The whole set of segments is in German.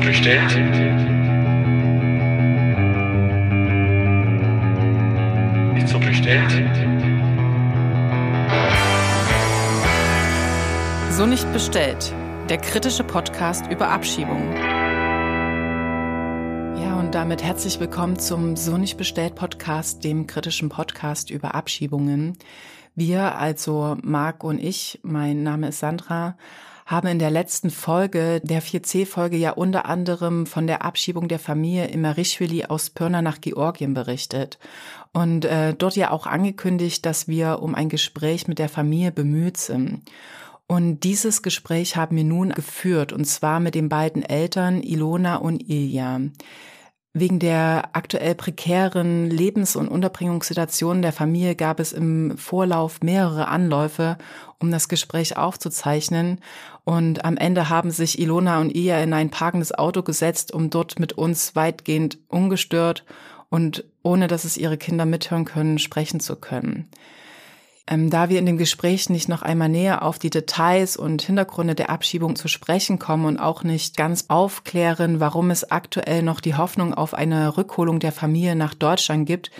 bestellt? Ist so bestellt? So nicht bestellt. Der kritische Podcast über Abschiebungen. Ja, und damit herzlich willkommen zum So nicht bestellt Podcast, dem kritischen Podcast über Abschiebungen. Wir, also Marc und ich, mein Name ist Sandra, haben in der letzten Folge, der 4C-Folge, ja unter anderem von der Abschiebung der Familie Imerischwili aus Pirna nach Georgien berichtet. Und äh, dort ja auch angekündigt, dass wir um ein Gespräch mit der Familie bemüht sind. Und dieses Gespräch haben wir nun geführt, und zwar mit den beiden Eltern Ilona und Ilja. Wegen der aktuell prekären Lebens- und Unterbringungssituation der Familie gab es im Vorlauf mehrere Anläufe, um das Gespräch aufzuzeichnen. Und am Ende haben sich Ilona und Ia in ein parkendes Auto gesetzt, um dort mit uns weitgehend ungestört und ohne dass es ihre Kinder mithören können, sprechen zu können. Ähm, da wir in dem Gespräch nicht noch einmal näher auf die Details und Hintergründe der Abschiebung zu sprechen kommen und auch nicht ganz aufklären, warum es aktuell noch die Hoffnung auf eine Rückholung der Familie nach Deutschland gibt,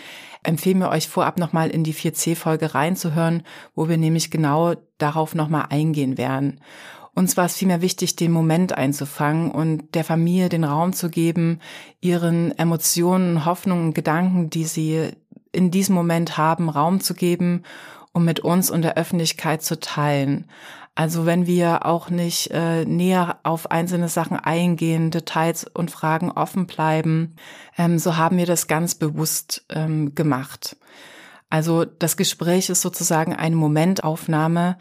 empfehlen wir euch vorab nochmal in die 4C-Folge reinzuhören, wo wir nämlich genau darauf nochmal eingehen werden. Uns war es vielmehr wichtig, den Moment einzufangen und der Familie den Raum zu geben, ihren Emotionen, Hoffnungen, Gedanken, die sie in diesem Moment haben, Raum zu geben um mit uns und der Öffentlichkeit zu teilen. Also wenn wir auch nicht äh, näher auf einzelne Sachen eingehen, Details und Fragen offen bleiben, ähm, so haben wir das ganz bewusst ähm, gemacht. Also das Gespräch ist sozusagen eine Momentaufnahme,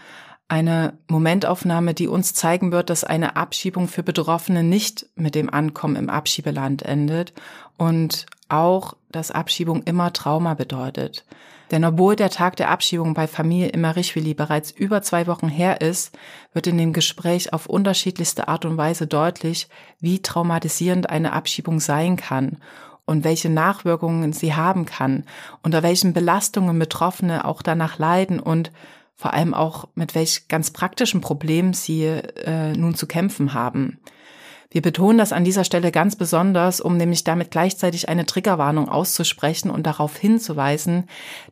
eine Momentaufnahme, die uns zeigen wird, dass eine Abschiebung für Betroffene nicht mit dem Ankommen im Abschiebeland endet und auch, dass Abschiebung immer Trauma bedeutet. Denn obwohl der Tag der Abschiebung bei Familie Immerichwili bereits über zwei Wochen her ist, wird in dem Gespräch auf unterschiedlichste Art und Weise deutlich, wie traumatisierend eine Abschiebung sein kann und welche Nachwirkungen sie haben kann, unter welchen Belastungen Betroffene auch danach leiden und vor allem auch mit welch ganz praktischen Problemen sie äh, nun zu kämpfen haben. Wir betonen das an dieser Stelle ganz besonders, um nämlich damit gleichzeitig eine Triggerwarnung auszusprechen und darauf hinzuweisen,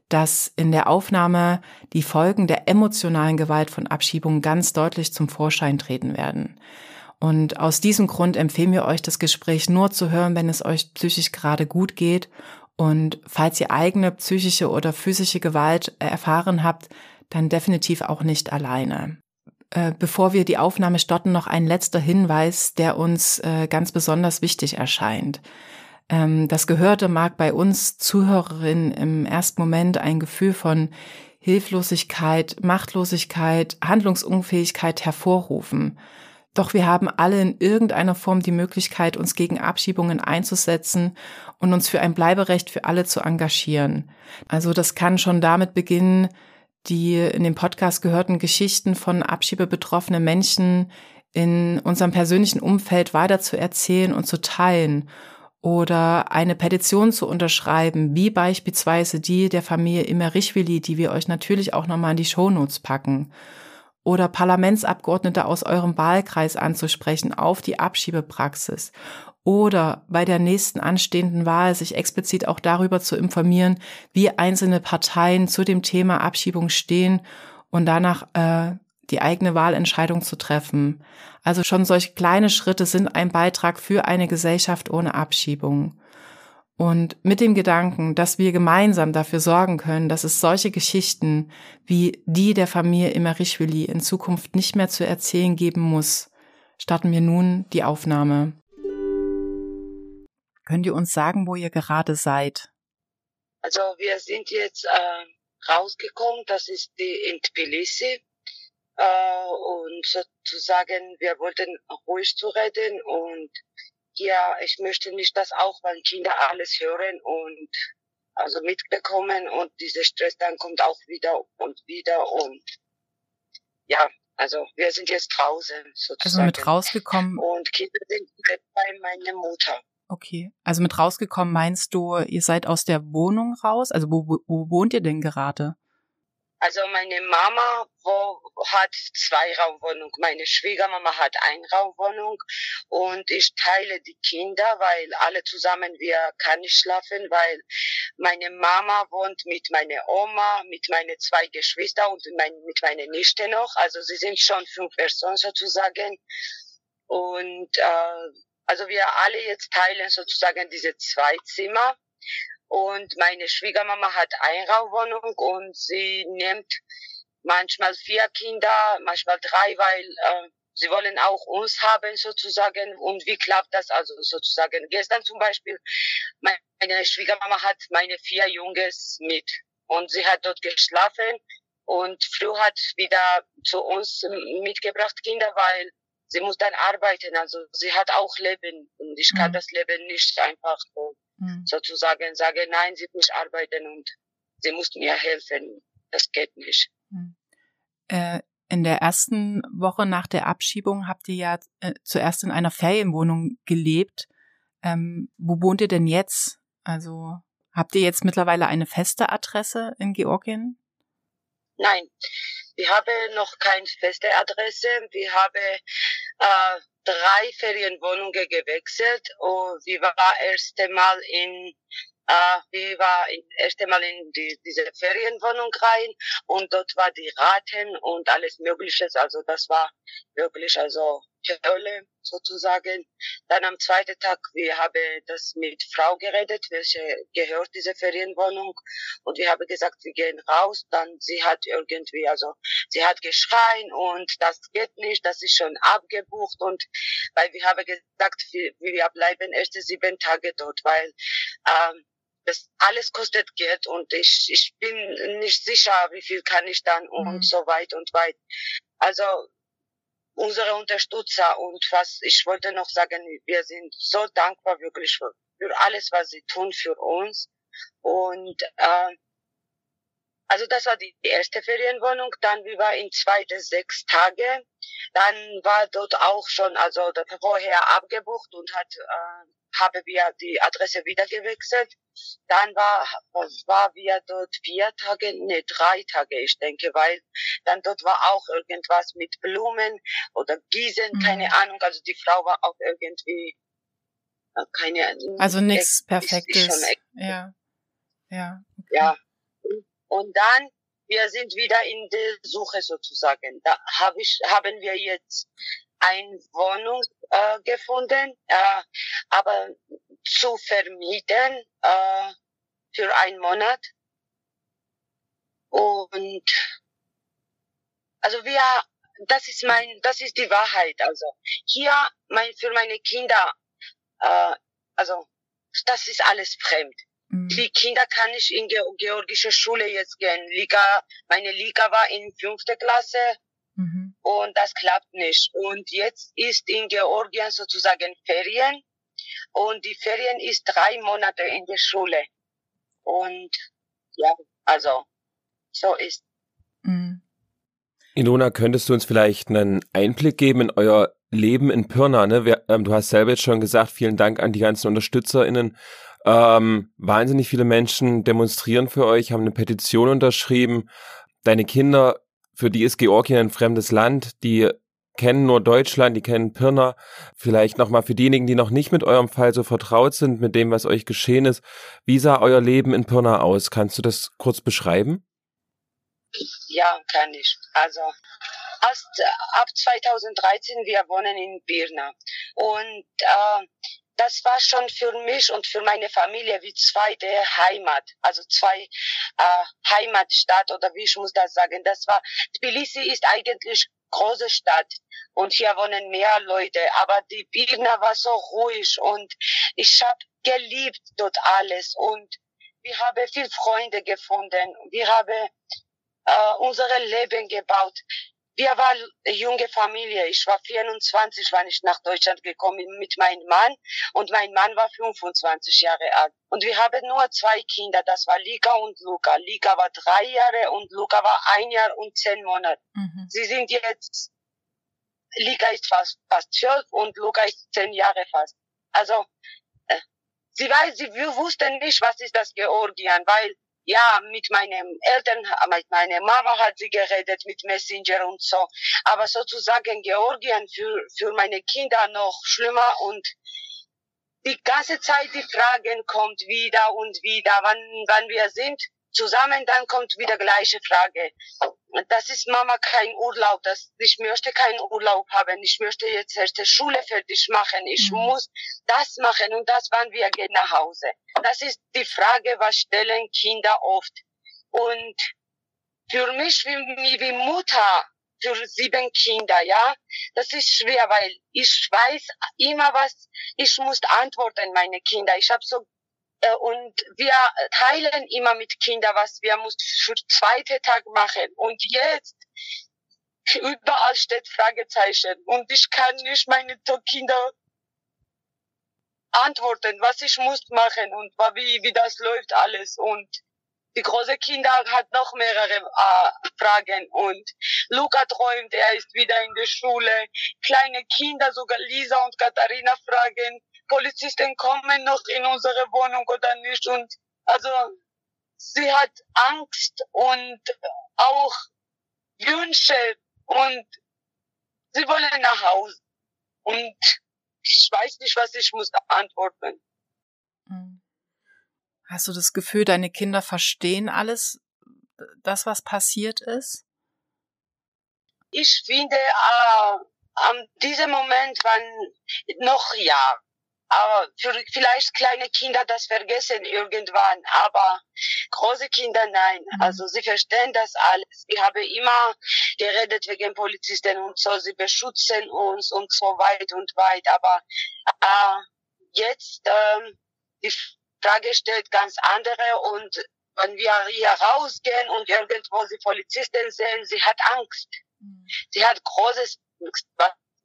dass in der Aufnahme die Folgen der emotionalen Gewalt von Abschiebungen ganz deutlich zum Vorschein treten werden. Und aus diesem Grund empfehlen wir euch, das Gespräch nur zu hören, wenn es euch psychisch gerade gut geht. Und falls ihr eigene psychische oder physische Gewalt erfahren habt, dann definitiv auch nicht alleine. Äh, bevor wir die Aufnahme starten, noch ein letzter Hinweis, der uns äh, ganz besonders wichtig erscheint. Ähm, das Gehörte mag bei uns Zuhörerinnen im ersten Moment ein Gefühl von Hilflosigkeit, Machtlosigkeit, Handlungsunfähigkeit hervorrufen. Doch wir haben alle in irgendeiner Form die Möglichkeit, uns gegen Abschiebungen einzusetzen und uns für ein Bleiberecht für alle zu engagieren. Also das kann schon damit beginnen, die in dem Podcast gehörten Geschichten von abschiebebetroffenen Menschen in unserem persönlichen Umfeld weiter zu erzählen und zu teilen oder eine Petition zu unterschreiben, wie beispielsweise die der Familie Immerichwili, die wir euch natürlich auch nochmal in die Shownotes packen oder Parlamentsabgeordnete aus eurem Wahlkreis anzusprechen auf die Abschiebepraxis oder bei der nächsten anstehenden Wahl sich explizit auch darüber zu informieren, wie einzelne Parteien zu dem Thema Abschiebung stehen und danach äh, die eigene Wahlentscheidung zu treffen. Also schon solche kleine Schritte sind ein Beitrag für eine Gesellschaft ohne Abschiebung. Und mit dem Gedanken, dass wir gemeinsam dafür sorgen können, dass es solche Geschichten wie die der Familie Immerichwili in Zukunft nicht mehr zu erzählen geben muss, starten wir nun die Aufnahme. Könnt ihr uns sagen, wo ihr gerade seid? Also wir sind jetzt äh, rausgekommen, das ist die in Tbilisi. Äh, und sozusagen, wir wollten ruhig zu reden und ja, ich möchte nicht, dass auch meine Kinder alles hören und also mitbekommen und dieser Stress dann kommt auch wieder und wieder und ja, also wir sind jetzt draußen sozusagen. Also mit rausgekommen. Und Kinder sind bei meiner Mutter. Okay. Also mit rausgekommen meinst du, ihr seid aus der Wohnung raus? Also wo, wo, wo wohnt ihr denn gerade? Also meine Mama wo, hat zwei Raumwohnung, meine Schwiegermama hat eine Raumwohnung und ich teile die Kinder, weil alle zusammen wir kann nicht schlafen, weil meine Mama wohnt mit meiner Oma, mit meinen zwei Geschwistern und mein, mit meiner Nichte noch. Also sie sind schon fünf Personen sozusagen und äh, also wir alle jetzt teilen sozusagen diese zwei Zimmer. Und meine Schwiegermama hat Einraumwohnung und sie nimmt manchmal vier Kinder, manchmal drei, weil äh, sie wollen auch uns haben sozusagen. Und wie klappt das also sozusagen? Gestern zum Beispiel, meine Schwiegermama hat meine vier Junges mit und sie hat dort geschlafen und früh hat wieder zu uns mitgebracht Kinder, weil sie muss dann arbeiten. Also sie hat auch Leben und ich kann mhm. das Leben nicht einfach so mhm. sozusagen sagen, nein, sie muss arbeiten und sie muss mir helfen. Das geht nicht. Mhm. Äh, in der ersten Woche nach der Abschiebung habt ihr ja äh, zuerst in einer Ferienwohnung gelebt. Ähm, wo wohnt ihr denn jetzt? Also habt ihr jetzt mittlerweile eine feste Adresse in Georgien? Nein, wir haben noch keine feste Adresse. Wir haben äh, drei Ferienwohnungen gewechselt und wir waren erst einmal in äh, wir war in, erst einmal in die, diese Ferienwohnung rein und dort war die Raten und alles Mögliche. Also das war wirklich also Hölle sozusagen. Dann am zweiten Tag, wir haben das mit Frau geredet, welche gehört diese Ferienwohnung und wir haben gesagt, wir gehen raus. Dann sie hat irgendwie, also sie hat geschreien und das geht nicht, das ist schon abgebucht und weil wir haben gesagt, wir, wir bleiben erst sieben Tage dort, weil ähm, das alles kostet Geld und ich, ich bin nicht sicher, wie viel kann ich dann und mhm. so weit und weit. Also unsere Unterstützer und was ich wollte noch sagen, wir sind so dankbar wirklich für, für alles, was sie tun für uns. Und äh, also das war die erste Ferienwohnung. Dann wir war in zweite sechs Tage. Dann war dort auch schon also vorher abgebucht und hat äh, haben wir die Adresse wieder gewechselt. Dann war, war wir dort vier Tage, nee, drei Tage, ich denke, weil dann dort war auch irgendwas mit Blumen oder Gießen, mhm. keine Ahnung. Also die Frau war auch irgendwie, äh, keine Also nichts Perfektes. ja. Ja. Okay. Ja. Und dann, wir sind wieder in der Suche sozusagen. Da hab ich, haben wir jetzt eine Wohnung äh, gefunden, äh, aber zu vermieten äh, für einen Monat. Und also wir, das ist mein, das ist die Wahrheit. Also hier mein, für meine Kinder, äh, also das ist alles fremd. Mhm. Die Kinder kann ich in georgische Schule jetzt gehen. Liga, meine Liga war in fünfte Klasse Mhm. Und das klappt nicht. Und jetzt ist in Georgien sozusagen Ferien. Und die Ferien ist drei Monate in der Schule. Und ja, also so ist. Mhm. Ilona, könntest du uns vielleicht einen Einblick geben in euer Leben in Pirna? Ne? Wir, ähm, du hast selber jetzt schon gesagt, vielen Dank an die ganzen UnterstützerInnen. Ähm, wahnsinnig viele Menschen demonstrieren für euch, haben eine Petition unterschrieben. Deine Kinder für die ist Georgien ein fremdes Land, die kennen nur Deutschland, die kennen Pirna. Vielleicht nochmal für diejenigen, die noch nicht mit eurem Fall so vertraut sind, mit dem, was euch geschehen ist. Wie sah euer Leben in Pirna aus? Kannst du das kurz beschreiben? Ja, kann ich. Also erst ab 2013 wir wohnen in Pirna und äh, das war schon für mich und für meine Familie wie zweite Heimat, also zwei äh, Heimatstadt oder wie ich muss das sagen. Das war Tbilisi ist eigentlich große Stadt und hier wohnen mehr Leute, aber die Birna war so ruhig und ich habe geliebt dort alles und wir haben viel Freunde gefunden. Wir haben äh, unser Leben gebaut. Wir waren junge Familie. Ich war 24, wann ich nach Deutschland gekommen mit meinem Mann und mein Mann war 25 Jahre alt. Und wir haben nur zwei Kinder, das war Lika und Luca. Lika war drei Jahre und Luca war ein Jahr und zehn Monate. Mhm. Sie sind jetzt, Lika ist fast, fast zwölf und Luca ist zehn Jahre fast. Also, äh, sie weiß, sie wussten nicht, was ist das Georgien, weil ja, mit meinen Eltern, mit meiner Mama hat sie geredet, mit Messenger und so. Aber sozusagen Georgien für, für meine Kinder noch schlimmer und die ganze Zeit die Fragen kommt wieder und wieder, wann, wann wir sind zusammen, dann kommt wieder gleiche Frage. Das ist Mama kein Urlaub, das, ich möchte keinen Urlaub haben, ich möchte jetzt erst die Schule fertig machen, ich mhm. muss das machen und das, wann wir gehen nach Hause. Das ist die Frage, was stellen Kinder oft. Und für mich wie, wie Mutter, für sieben Kinder, ja, das ist schwer, weil ich weiß immer was, ich muss antworten, meine Kinder. Ich habe so und wir teilen immer mit Kindern, was wir muss für zweite Tag machen. Und jetzt überall steht Fragezeichen und ich kann nicht meine Kinder antworten, was ich muss machen und wie, wie das läuft alles. Und die große Kinder hat noch mehrere äh, Fragen und Luca träumt, er ist wieder in der Schule. Kleine Kinder, sogar Lisa und Katharina fragen, Polizisten kommen noch in unsere Wohnung oder nicht. Und also sie hat Angst und auch Wünsche und sie wollen nach Hause. Und ich weiß nicht, was ich muss antworten. Hm. Hast du das Gefühl, deine Kinder verstehen alles, das, was passiert ist? Ich finde, äh, an diesem Moment, wann noch ja, aber für vielleicht kleine Kinder das vergessen irgendwann, aber große Kinder nein. Mhm. Also sie verstehen das alles. Ich habe immer geredet wegen Polizisten und so, sie beschützen uns und so weit und weit. Aber äh, jetzt äh, die Frage stellt ganz andere und wenn wir hier rausgehen und irgendwo sie Polizisten sehen, sie hat Angst. Mhm. Sie hat großes Angst,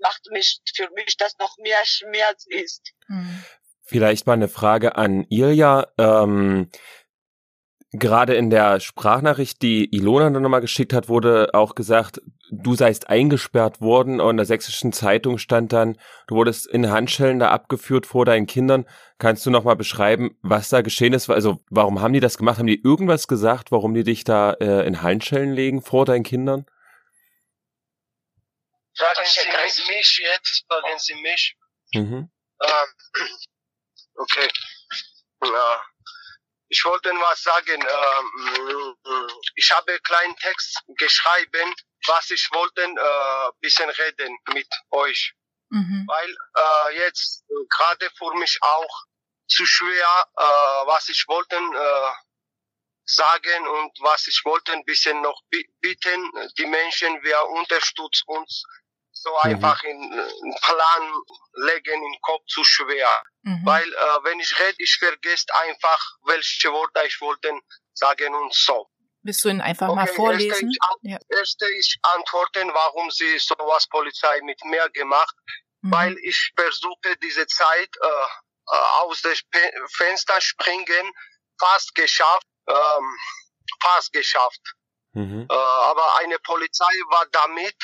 macht mich für mich das noch mehr Schmerz ist. Mhm. Vielleicht mal eine Frage an Ilja. Ähm, gerade in der Sprachnachricht, die Ilona dann nochmal geschickt hat, wurde auch gesagt, du seist eingesperrt worden und in der sächsischen Zeitung stand dann, du wurdest in Handschellen da abgeführt vor deinen Kindern. Kannst du nochmal beschreiben, was da geschehen ist? Also warum haben die das gemacht? Haben die irgendwas gesagt, warum die dich da äh, in Handschellen legen vor deinen Kindern? Fragen Sie mich jetzt, fragen Sie mich. Mhm. Ähm, okay. Ja. Ich wollte was sagen. Ähm, ich habe einen kleinen Text geschrieben, was ich wollte, äh, bisschen reden mit euch. Mhm. Weil äh, jetzt äh, gerade für mich auch zu schwer, äh, was ich wollte äh, sagen und was ich wollte ein bisschen noch bitten. Die Menschen, wer unterstützt uns so mhm. einfach in, in Plan legen im Kopf zu schwer. Mhm. Weil äh, wenn ich rede, ich vergesse einfach, welche Worte ich wollte sagen und so. Willst du ihn einfach okay, mal vorlesen? Erste ich, ja. erste ich antworten, warum sie sowas Polizei mit mir gemacht. Mhm. Weil ich versuche diese Zeit äh, äh aus dem Fenster springen, fast geschafft, ähm, fast geschafft. Mhm. Äh, aber eine Polizei war damit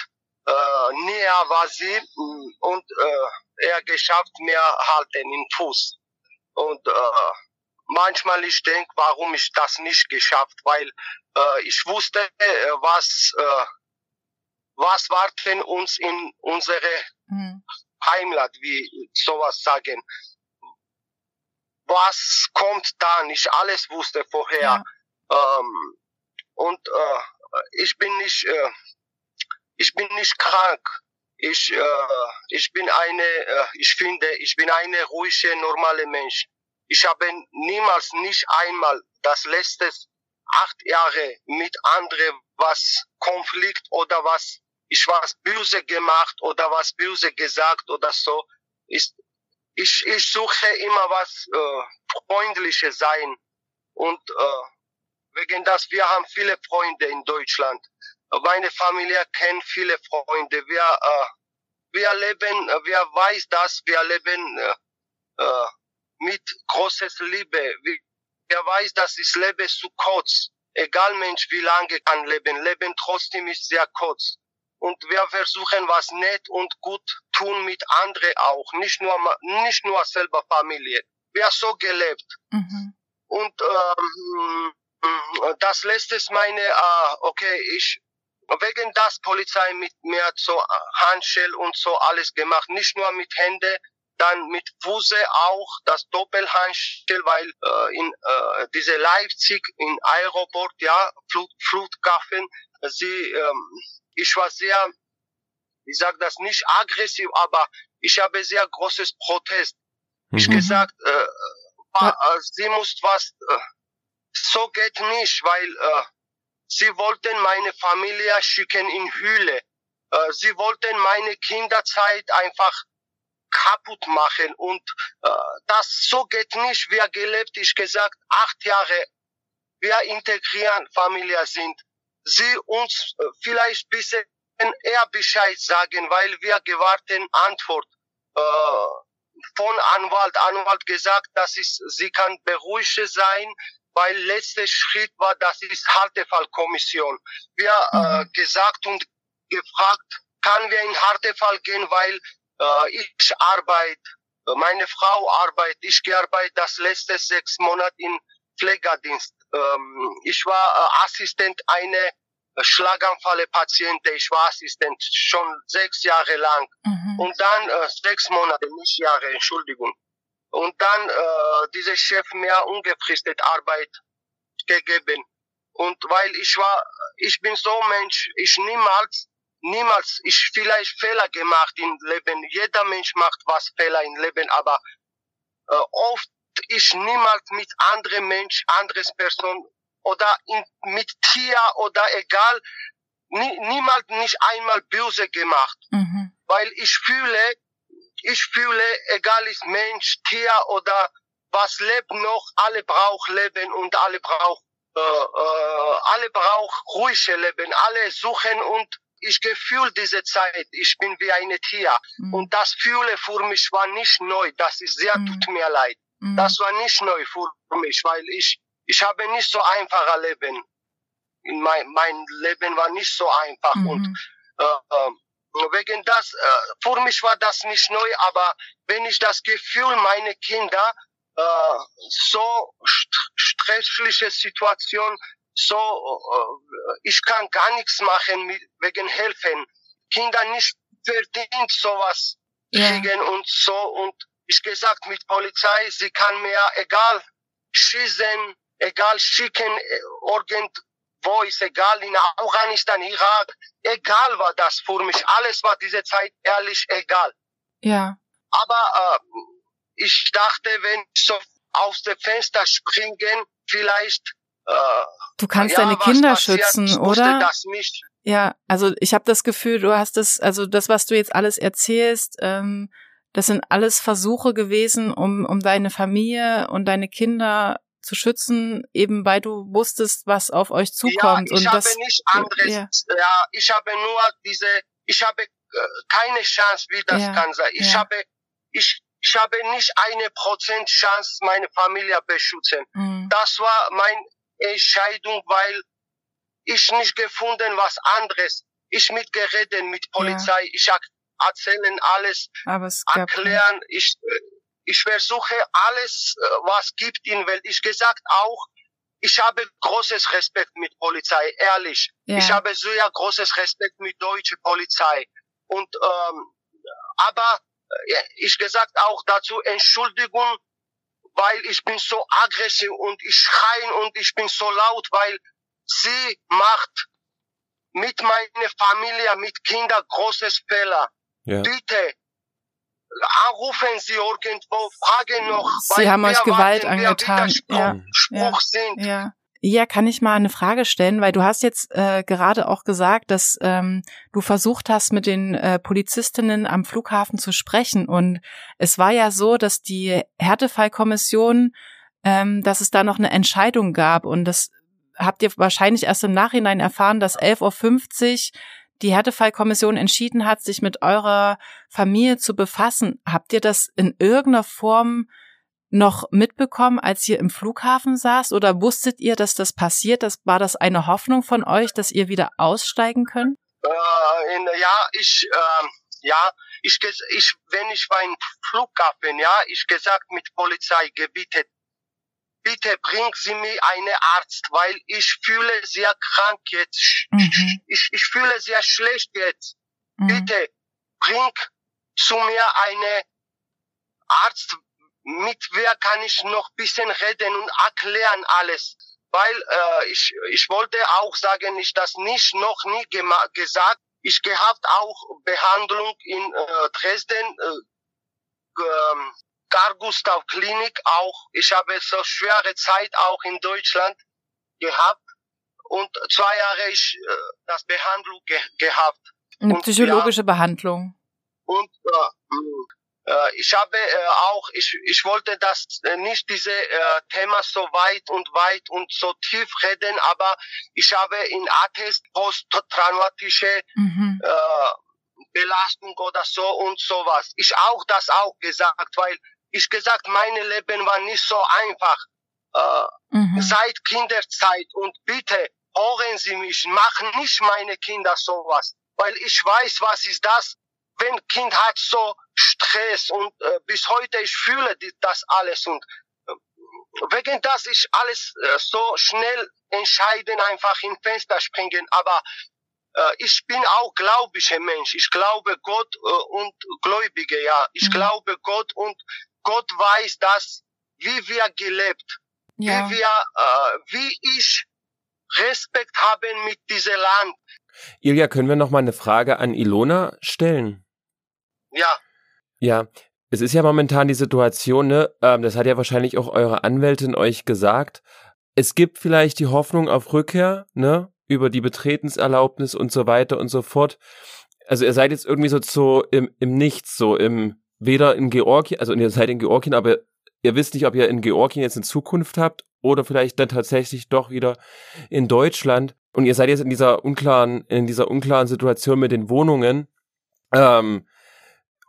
äh, näher war sie mm, und äh, er geschafft mehr halten im Fuß. Und äh, manchmal ich denke, warum ich das nicht geschafft, weil äh, ich wusste, äh, was äh, was warten uns in unsere mhm. Heimat, wie sowas sagen. Was kommt da? Nicht alles wusste vorher. Ja. Ähm, und äh, ich bin nicht äh, ich bin nicht krank. Ich, äh, ich bin eine, äh, ich finde, ich bin eine ruhige, normale Mensch. Ich habe niemals, nicht einmal das letzte acht Jahre mit anderen was Konflikt oder was ich was böse gemacht oder was böse gesagt oder so. Ist, ich, ich suche immer was äh, freundliches sein und äh, wegen das wir haben viele Freunde in Deutschland meine Familie kennt viele Freunde. Wir, äh, wir leben, wir weiß das, wir leben äh, äh, mit großes Liebe. Wir weiß, dass das Leben zu kurz. Egal Mensch, wie lange kann leben. Leben trotzdem ist sehr kurz. Und wir versuchen was nett und gut tun mit anderen auch. Nicht nur, nicht nur selber Familie. Wir haben so gelebt. Mhm. Und ähm, das letzte ist meine, äh, okay, ich, wegen das Polizei mit mir so Handschell und so alles gemacht, nicht nur mit Hände, dann mit Fuße auch das Doppelhandschell, weil äh, in äh, diese Leipzig in Aeroport, ja, Flut, Flughafen, sie, ähm, ich war sehr, ich sag das nicht aggressiv, aber ich habe sehr großes Protest. Mhm. Ich gesagt, äh, ja. äh, sie muss was, äh, so geht nicht, weil äh, sie wollten meine Familie schicken in Hülle. Äh, sie wollten meine Kinderzeit einfach kaputt machen und äh, das so geht nicht. Wir gelebt, ich gesagt, acht Jahre, wir integrieren Familie sind. Sie uns äh, vielleicht bisschen eher Bescheid sagen, weil wir gewarten Antwort äh, von Anwalt. Anwalt gesagt, dass ist, sie kann beruhigt sein, weil letzter Schritt war, das ist Härtefallkommission. Wir äh, mhm. gesagt und gefragt, kann wir in Härtefall gehen, weil äh, ich arbeite, meine Frau arbeitet, ich gearbeitet das letzte sechs Monate in Pflegedienst. Ähm, ich war äh, Assistent eine Schlaganfälle-Patienten. Ich war Assistent schon sechs Jahre lang. Mhm. Und dann äh, sechs Monate, nicht Jahre, Entschuldigung. Und dann äh, dieser Chef mir ungefristet Arbeit gegeben. Und weil ich war, ich bin so Mensch, ich niemals niemals ich vielleicht Fehler gemacht im Leben. Jeder Mensch macht was Fehler im Leben, aber äh, oft ich niemals mit anderen Mensch, anderes Person oder in, mit Tier oder egal, nie, niemals nicht einmal böse gemacht. Mhm. Weil ich fühle, ich fühle, egal ist Mensch, Tier oder was lebt noch, alle brauchen Leben und alle brauchen äh, äh, alle brauchen ruhige Leben, alle suchen und ich gefühl diese Zeit, ich bin wie ein Tier. Mhm. Und das Fühle für mich war nicht neu. Das ist sehr, mhm. tut mir leid. Mhm. Das war nicht neu für mich, weil ich, ich habe nicht so einfacher Leben. In mein, mein Leben war nicht so einfach mhm. und, äh, äh, wegen das, äh, für mich war das nicht neu, aber wenn ich das Gefühl, meine Kinder, äh, so st stressliche Situation so, äh, ich kann gar nichts machen mit, wegen helfen. Kinder nicht verdient sowas kriegen und so und ich gesagt mit Polizei, sie kann mir egal schießen, egal schicken, irgendwo ist egal, in Afghanistan, Irak, egal war das für mich. Alles war diese Zeit ehrlich egal. Ja. Aber äh, ich dachte, wenn ich so aus dem Fenster springen, vielleicht Du kannst ja, deine Kinder schützen, oder? Ja, also ich habe das Gefühl, du hast das, also das, was du jetzt alles erzählst, ähm, das sind alles Versuche gewesen, um, um deine Familie und deine Kinder zu schützen, eben weil du wusstest, was auf euch zukommt. Ja, ich und habe das, nicht anderes, ja. ja. ich habe nur diese, ich habe äh, keine Chance, wie das ja, kann sein. Ich ja. habe, ich, ich habe nicht eine Prozent Chance, meine Familie beschützen. Mhm. Das war mein Entscheidung, weil ich nicht gefunden was anderes. Ich mitgeredet mit Polizei, ja. ich erzählen alles, erklären, ich, ich versuche alles, äh, was gibt in Welt. Ich gesagt auch, ich habe großes Respekt mit Polizei, ehrlich. Ja. Ich habe sehr großes Respekt mit deutscher Polizei. Und ähm, aber äh, ich gesagt auch dazu Entschuldigung weil ich bin so aggressiv und ich schreien und ich bin so laut, weil sie macht mit meiner Familie, mit Kindern großes Fehler. Ja. Bitte anrufen Sie irgendwo, fragen noch. Sie haben euch Gewalt angetan. Ja. Spruch ja. Ja. Ja, kann ich mal eine Frage stellen, weil du hast jetzt äh, gerade auch gesagt, dass ähm, du versucht hast, mit den äh, Polizistinnen am Flughafen zu sprechen. Und es war ja so, dass die Härtefallkommission, ähm, dass es da noch eine Entscheidung gab. Und das habt ihr wahrscheinlich erst im Nachhinein erfahren, dass 11.50 Uhr die Härtefallkommission entschieden hat, sich mit eurer Familie zu befassen. Habt ihr das in irgendeiner Form noch mitbekommen, als ihr im Flughafen saß? Oder wusstet ihr, dass das passiert? Das, war das eine Hoffnung von euch, dass ihr wieder aussteigen könnt? Äh, in, ja, ich, äh, ja, ich, ich, wenn ich war im Flughafen, ja, ich gesagt mit Polizei gebietet, bitte bring Sie mir einen Arzt, weil ich fühle sehr krank jetzt. Mhm. Ich, ich fühle sehr schlecht jetzt. Mhm. Bitte bring zu mir einen Arzt, mit wer kann ich noch bisschen reden und erklären alles. Weil äh, ich, ich wollte auch sagen, ich das nicht noch nie gesagt. Ich gehabt auch Behandlung in äh, Dresden, äh, ähm, Karl Gustav Klinik auch. Ich habe so schwere Zeit auch in Deutschland gehabt und zwei Jahre ich äh, das Behandlung ge gehabt. Eine und, psychologische ja, Behandlung. Und äh, äh, ich habe äh, auch, ich, ich wollte das äh, nicht diese äh, Thema so weit und weit und so tief reden, aber ich habe in Attest posttraumatische mhm. äh, Belastung oder so und sowas. Ich auch das auch gesagt, weil ich gesagt, meine Leben war nicht so einfach. Äh, mhm. Seit Kinderzeit und bitte hören Sie mich, machen nicht meine Kinder sowas, weil ich weiß, was ist das, wenn Kind hat so Stress und äh, bis heute ich fühle das alles und äh, wegen das ich alles äh, so schnell entscheiden, einfach in Fenster springen, aber äh, ich bin auch gläubiger Mensch. Ich glaube Gott äh, und Gläubige, ja. Ich mhm. glaube Gott und Gott weiß das, wie wir gelebt, ja. wie wir, äh, wie ich Respekt haben mit diesem Land. Ilja, können wir noch mal eine Frage an Ilona stellen? Ja. Ja, es ist ja momentan die Situation, ne, ähm, das hat ja wahrscheinlich auch eure Anwältin euch gesagt. Es gibt vielleicht die Hoffnung auf Rückkehr, ne, über die Betretenserlaubnis und so weiter und so fort. Also ihr seid jetzt irgendwie so, so im, im Nichts, so im, weder in Georgien, also ihr seid in Georgien, aber ihr wisst nicht, ob ihr in Georgien jetzt in Zukunft habt oder vielleicht dann tatsächlich doch wieder in Deutschland. Und ihr seid jetzt in dieser unklaren, in dieser unklaren Situation mit den Wohnungen. Ähm,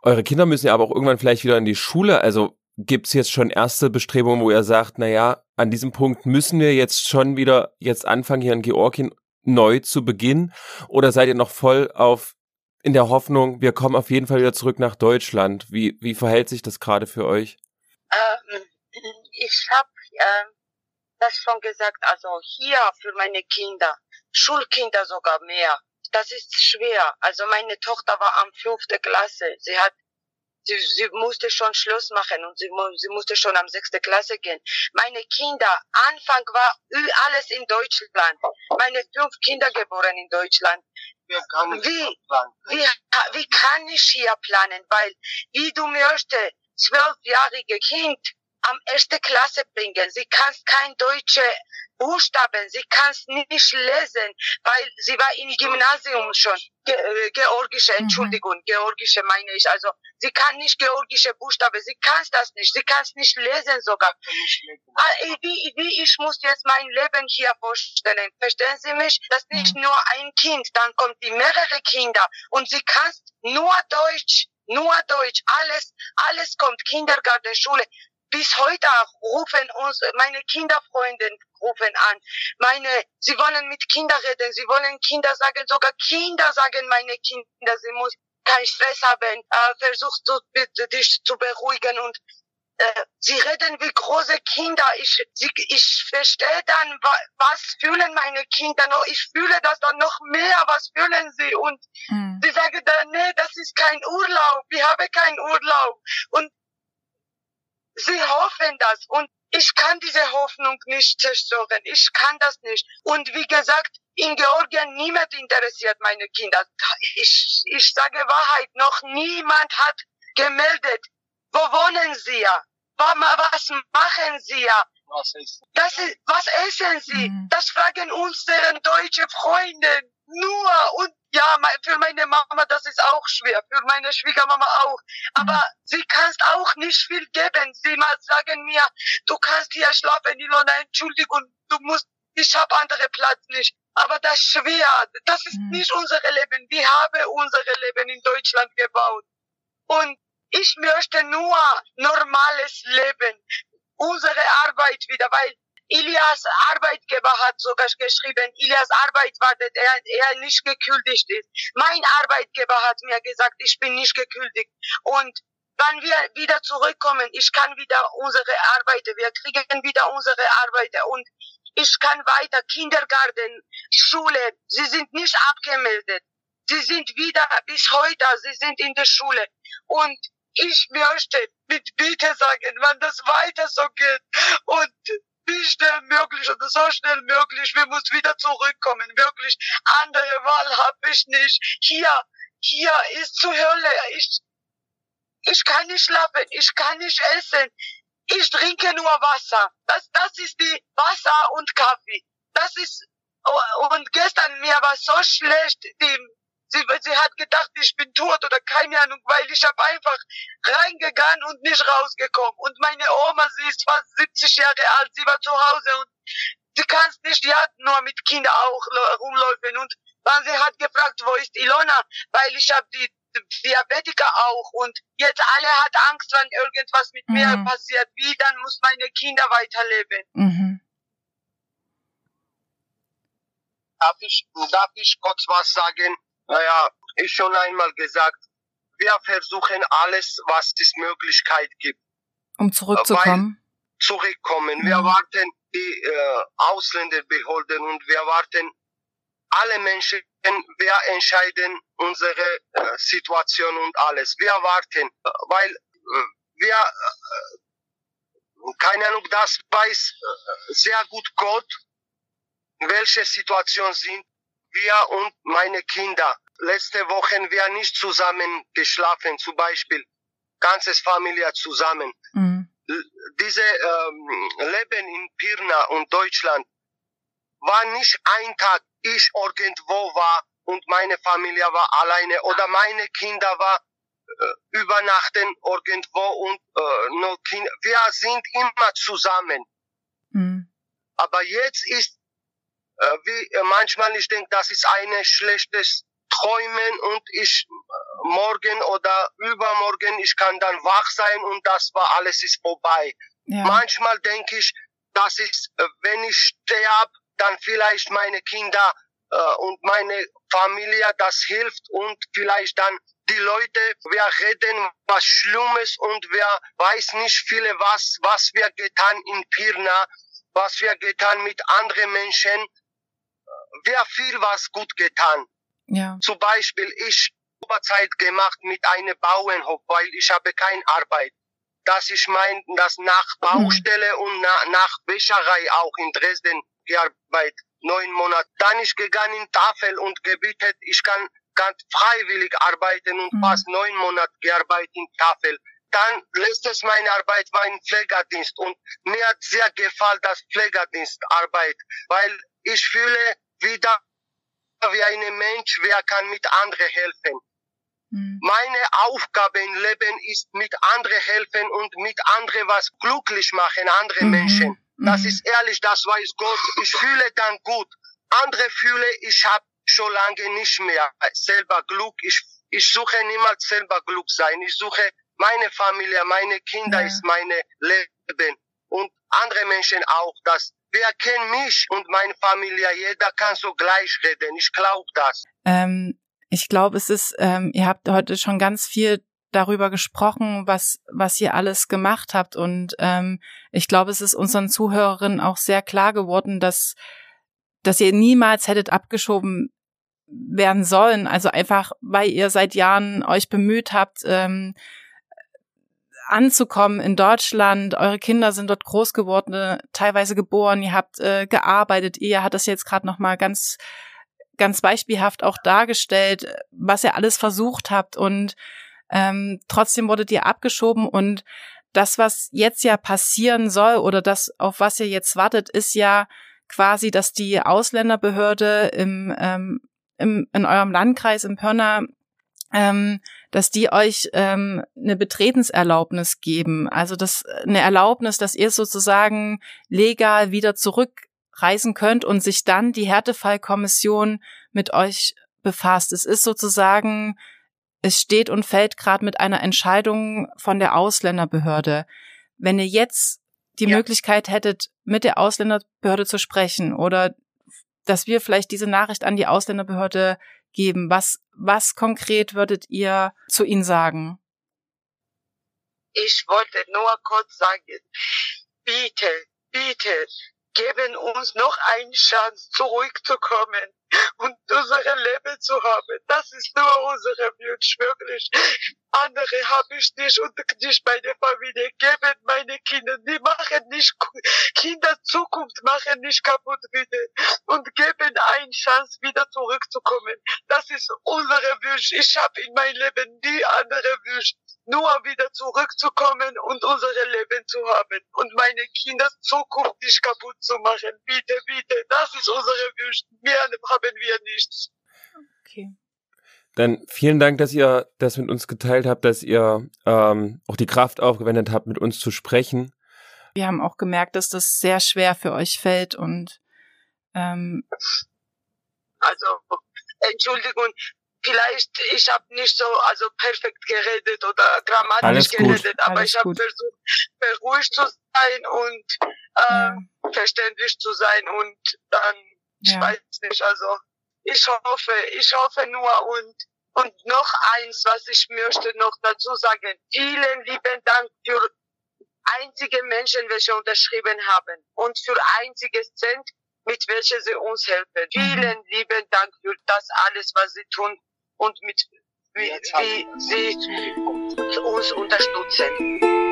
eure Kinder müssen ja aber auch irgendwann vielleicht wieder in die Schule. Also gibt's jetzt schon erste Bestrebungen, wo ihr sagt, na ja, an diesem Punkt müssen wir jetzt schon wieder jetzt anfangen, hier in Georgien neu zu beginnen? Oder seid ihr noch voll auf in der Hoffnung, wir kommen auf jeden Fall wieder zurück nach Deutschland. Wie, wie verhält sich das gerade für euch? Ähm, ich habe äh, das schon gesagt, also hier für meine Kinder, Schulkinder sogar mehr. Das ist schwer. Also meine Tochter war am fünfte Klasse. Sie hat Sie, sie musste schon Schluss machen und sie, sie musste schon am sechste Klasse gehen. Meine Kinder, Anfang war alles in Deutschland. Meine fünf Kinder geboren in Deutschland wie, wie, wie kann ich hier planen? Weil, wie du möchtest, zwölfjährige Kind am erste Klasse bringen. Sie kann kein deutsche Buchstaben, sie kann nicht lesen, weil sie war im Gymnasium schon. Ge äh, georgische, mhm. Entschuldigung, mhm. georgische meine ich. Also sie kann nicht georgische Buchstaben, sie kann das nicht, sie kann es nicht lesen sogar. Ah, wie, wie ich muss jetzt mein Leben hier vorstellen. Verstehen Sie mich? Das ist nicht mhm. nur ein Kind, dann kommt die mehrere Kinder und sie kann nur Deutsch nur Deutsch, alles, alles kommt, Kindergarten, Schule bis heute rufen uns meine Kinderfreunde rufen an. Meine, sie wollen mit Kindern reden, sie wollen Kinder sagen, sogar Kinder sagen meine Kinder, sie muss keinen Stress haben, äh, versucht zu, dich zu beruhigen und äh, sie reden wie große Kinder. Ich, sie, ich verstehe dann, was fühlen meine Kinder noch. Ich fühle das dann noch mehr. Was fühlen sie? Und mhm. sie sagen dann, nee, das ist kein Urlaub. Wir haben keinen Urlaub. Und Sie hoffen das und ich kann diese Hoffnung nicht zerstören. Ich kann das nicht. Und wie gesagt, in Georgien niemand interessiert meine Kinder. Ich, ich sage Wahrheit, noch niemand hat gemeldet. Wo wohnen Sie ja? Was machen Sie ja? Was essen? Das ist, was essen Sie? Mhm. Das fragen unsere deutsche Freunde nur. Und ja, für meine Mama, das ist auch schwer. Für meine Schwiegermama auch. Aber mhm. sie kannst auch nicht viel geben. Sie mal sagen mir, du kannst hier schlafen, Ilona, Entschuldigung, du musst, ich habe andere Platz nicht. Aber das ist schwer. Das ist mhm. nicht unser Leben. Wir haben unser Leben in Deutschland gebaut. Und ich möchte nur normales Leben. Unsere Arbeit wieder, weil Ilias Arbeitgeber hat sogar geschrieben, Ilias Arbeit wartet, er, er nicht gekündigt ist. Mein Arbeitgeber hat mir gesagt, ich bin nicht gekündigt. Und wann wir wieder zurückkommen, ich kann wieder unsere Arbeit, wir kriegen wieder unsere Arbeit und ich kann weiter Kindergarten, Schule, sie sind nicht abgemeldet. Sie sind wieder bis heute, sie sind in der Schule. Und ich möchte mit Bitte sagen, wenn das weiter so geht und wie schnell möglich oder so schnell möglich, wir müssen wieder zurückkommen, wirklich. Andere Wahl habe ich nicht. Hier, hier ist zur Hölle. Ich, ich kann nicht schlafen, ich kann nicht essen. Ich trinke nur Wasser. Das, das ist die Wasser und Kaffee. Das ist, und gestern mir war so schlecht, die, sie, sie hat gedacht, ich bin tot oder keine Ahnung, weil ich habe einfach reingegangen und nicht rausgekommen. Und meine Oma, sie ist fast 70 Jahre alt, sie war zu Hause und sie kann nicht, die hat nur mit Kindern auch rumlaufen. Und dann sie hat gefragt, wo ist Ilona? Weil ich habe die Diabetiker auch und jetzt alle hat Angst, wenn irgendwas mit mhm. mir passiert. Wie dann muss meine Kinder weiterleben? Mhm. Darf ich, darf ich kurz was sagen? Naja, ich schon einmal gesagt, wir versuchen alles, was es Möglichkeit gibt. Um zurückzukommen? Weil zurückkommen. Mhm. Wir warten die äh, Ausländerbehörden und wir warten alle Menschen, wir entscheiden unsere äh, Situation und alles. Wir warten, weil äh, wir, äh, keine Ahnung, das weiß äh, sehr gut Gott, welche Situation sind wir und meine Kinder. Letzte Woche wir nicht zusammen geschlafen, zum Beispiel ganzes Familie zusammen. Mhm. Diese ähm, Leben in Pirna und Deutschland war nicht ein Tag, ich irgendwo war und meine Familie war alleine oder meine Kinder war äh, übernachten irgendwo und äh, nur kind wir sind immer zusammen. Mhm. Aber jetzt ist äh, wie äh, manchmal ich denke, das ist eine schlechtes Träumen und ich äh, morgen oder übermorgen ich kann dann wach sein und das war alles ist vorbei. Ja. Manchmal denke ich, das ist, äh, wenn ich sterbe, dann vielleicht meine Kinder äh, und meine Familie, das hilft und vielleicht dann die Leute, wir reden was Schlimmes und wir weiß nicht viele was, was wir getan in Pirna, was wir getan mit anderen Menschen. Wir viel was gut getan. Ja. Zum Beispiel ich Überzeit gemacht mit einem Bauernhof, weil ich habe keine Arbeit. Dass ich mein, das nach Baustelle mhm. und na, nach Wäscherei auch in Dresden gearbeitet, neun Monate. Dann ist gegangen in Tafel und gebietet, ich kann ganz freiwillig arbeiten und mhm. fast neun Monate gearbeitet in Tafel. Dann letztes meine Arbeit war im Pflegerdienst und mir hat sehr gefallen das Pflegerdienstarbeit, weil ich fühle wieder wie ein Mensch, wer kann mit anderen helfen. Mhm. Meine Aufgabe im Leben ist mit anderen helfen und mit anderen was glücklich machen, andere mhm. Menschen. Das mhm. ist ehrlich, das weiß Gott. Ich fühle dann gut. Andere fühle, ich habe schon lange nicht mehr selber Glück. Ich, ich suche niemals selber Glück sein. Ich suche meine Familie, meine Kinder ja. ist meine Leben und andere Menschen auch. Das wer kennt mich und meine Familie? Jeder kann so gleich reden. Ich glaube das. Ähm, ich glaube, es ist. Ähm, ihr habt heute schon ganz viel darüber gesprochen, was, was ihr alles gemacht habt. Und ähm, ich glaube, es ist unseren Zuhörerinnen auch sehr klar geworden, dass, dass ihr niemals hättet abgeschoben werden sollen. Also einfach, weil ihr seit Jahren euch bemüht habt, ähm, anzukommen in Deutschland. Eure Kinder sind dort groß geworden, teilweise geboren. Ihr habt äh, gearbeitet. Ihr hat das jetzt gerade noch mal ganz ganz beispielhaft auch dargestellt, was ihr alles versucht habt und ähm, trotzdem wurdet ihr abgeschoben und das, was jetzt ja passieren soll oder das, auf was ihr jetzt wartet, ist ja quasi, dass die Ausländerbehörde im, ähm, im, in eurem Landkreis, im Pörner, ähm, dass die euch ähm, eine Betretenserlaubnis geben. Also das eine Erlaubnis, dass ihr sozusagen legal wieder zurückreisen könnt und sich dann die Härtefallkommission mit euch befasst. Es ist sozusagen es steht und fällt gerade mit einer Entscheidung von der Ausländerbehörde. Wenn ihr jetzt die ja. Möglichkeit hättet, mit der Ausländerbehörde zu sprechen oder dass wir vielleicht diese Nachricht an die Ausländerbehörde geben, was, was konkret würdet ihr zu ihnen sagen? ich wollte nur kurz sagen, bitte, bitte, geben uns noch eine Chance, zurückzukommen und unsere Leben zu haben. Das ist nur unsere Wunsch, wirklich. Andere habe ich nicht und nicht meine Familie. Geben meine Kinder, die machen nicht, Kinder Zukunft machen nicht kaputt, bitte. Und geben eine Chance, wieder zurückzukommen. Das ist unsere Wunsch. Ich habe in meinem Leben nie andere Wünsche nur wieder zurückzukommen und unser Leben zu haben und meine Kinder Zukunft nicht kaputt zu machen. Bitte, bitte, das ist unsere Wunsch. Mehr haben wir nichts. Okay. Dann vielen Dank, dass ihr das mit uns geteilt habt, dass ihr ähm, auch die Kraft aufgewendet habt, mit uns zu sprechen. Wir haben auch gemerkt, dass das sehr schwer für euch fällt und ähm also Entschuldigung, vielleicht ich habe nicht so also perfekt geredet oder grammatisch Alles geredet, aber Alles ich habe versucht beruhigt zu sein und äh, ja. verständlich zu sein und dann ja. ich weiß nicht also ich hoffe ich hoffe nur und und noch eins was ich möchte noch dazu sagen vielen lieben Dank für einzige Menschen welche unterschrieben haben und für einziges Cent mit welcher sie uns helfen. Mhm. Vielen lieben Dank für das alles, was sie tun und mit wie, wie sie uns unterstützen.